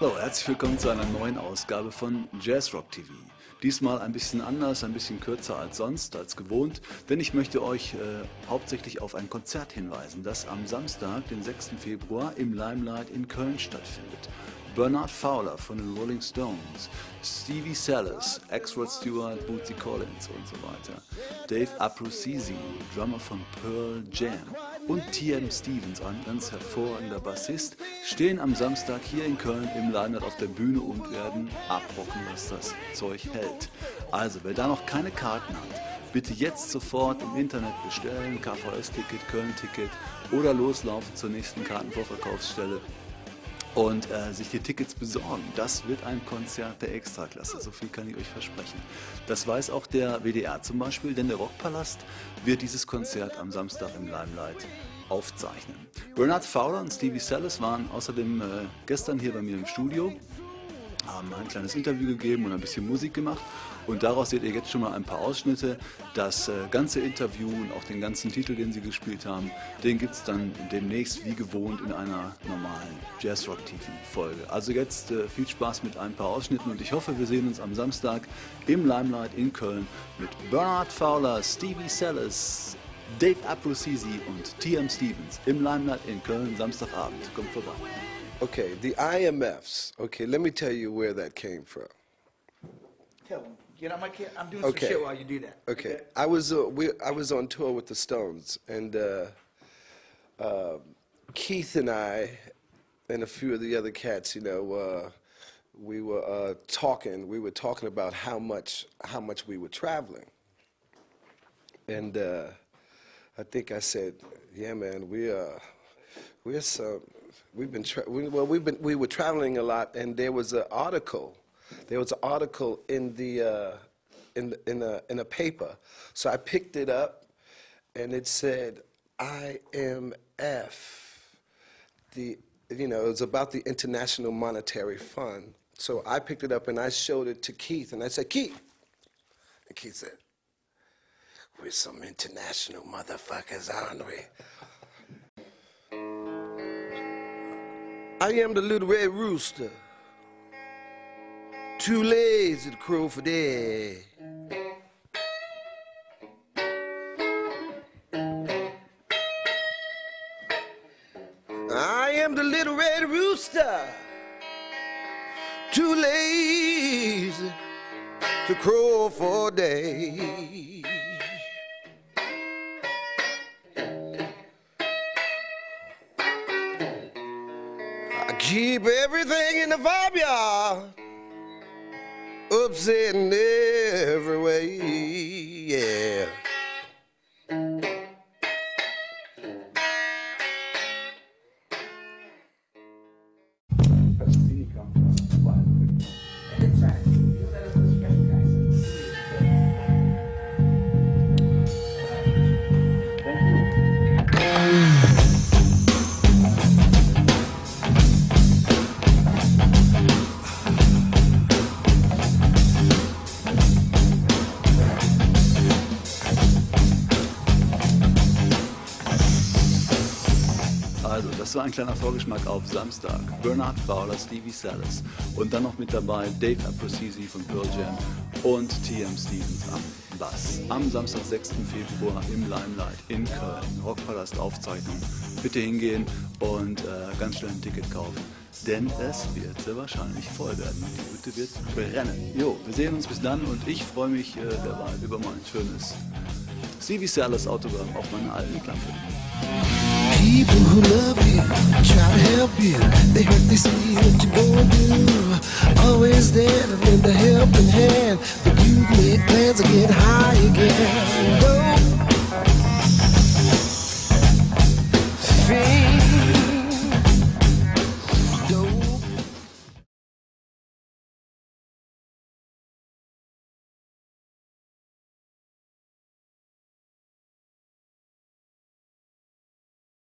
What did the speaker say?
Hallo, herzlich willkommen zu einer neuen Ausgabe von Jazz Rock TV. Diesmal ein bisschen anders, ein bisschen kürzer als sonst, als gewohnt, denn ich möchte euch äh, hauptsächlich auf ein Konzert hinweisen, das am Samstag, den 6. Februar, im Limelight in Köln stattfindet. Bernard Fowler von den Rolling Stones, Stevie Sellers, ex-Rod Stewart, Bootsy Collins und so weiter, Dave Abruzzese, Drummer von Pearl Jam und T.M. Stevens, ein ganz hervorragender Bassist, stehen am Samstag hier in Köln im Limelight auf der Bühne und werden abrocken, was das Zeug hält. Also, wer da noch keine Karten hat, bitte jetzt sofort im Internet bestellen, KVS-Ticket, Köln-Ticket oder loslaufen zur nächsten Kartenvorverkaufsstelle und äh, sich die Tickets besorgen. Das wird ein Konzert der Extraklasse, so viel kann ich euch versprechen. Das weiß auch der WDR zum Beispiel, denn der Rockpalast wird dieses Konzert am Samstag im Limelight aufzeichnen. Bernard Fowler und Stevie Sellis waren außerdem äh, gestern hier bei mir im Studio haben ein kleines Interview gegeben und ein bisschen Musik gemacht. Und daraus seht ihr jetzt schon mal ein paar Ausschnitte. Das äh, ganze Interview und auch den ganzen Titel, den sie gespielt haben, den gibt es dann demnächst wie gewohnt in einer normalen Jazz Rock TV Folge. Also jetzt äh, viel Spaß mit ein paar Ausschnitten und ich hoffe, wir sehen uns am Samstag im Limelight in Köln mit Bernard Fowler, Stevie Sellis, Dave Abruzzese und TM Stevens im Limelight in Köln Samstagabend. Kommt vorbei. Okay, the IMFs. Okay, let me tell you where that came from. Tell them. Get on my kid. I'm doing Okay. some shit while you do that. Okay, okay. I was uh, we, I was on tour with the Stones, and uh, uh, Keith and I, and a few of the other cats, you know, uh, we were uh, talking. We were talking about how much how much we were traveling, and uh, I think I said, "Yeah, man, we uh, we're so we've been we, well we've been we were traveling a lot, and there was an article, there was an article in the uh, in in a in a paper, so I picked it up, and it said IMF, the you know it was about the International Monetary Fund. So I picked it up and I showed it to Keith, and I said, Keith, and Keith said, "We're some international motherfuckers, aren't we?" I am the little red rooster, too lazy to crow for day. I am the little red rooster, too lazy to crow for day. Keep everything in the vibe, y'all. Upset in every way, yeah. That's where you come from. Das war ein kleiner Vorgeschmack auf Samstag. Bernard Fowler, Stevie Sellis und dann noch mit dabei Dave Abruzzese von Pearl Jam und TM Stevens am Bass. Am Samstag, 6. Februar im Limelight in Köln. Rockpalast Aufzeichnung. Bitte hingehen und äh, ganz schnell ein Ticket kaufen. Denn es wird sehr wahrscheinlich voll werden. Die Hütte wird brennen. Jo, wir sehen uns bis dann und ich freue mich äh, derweil über mein schönes Stevie Sellis Autogramm auf meiner alten Klappe. People who love fear. They hurt, they see.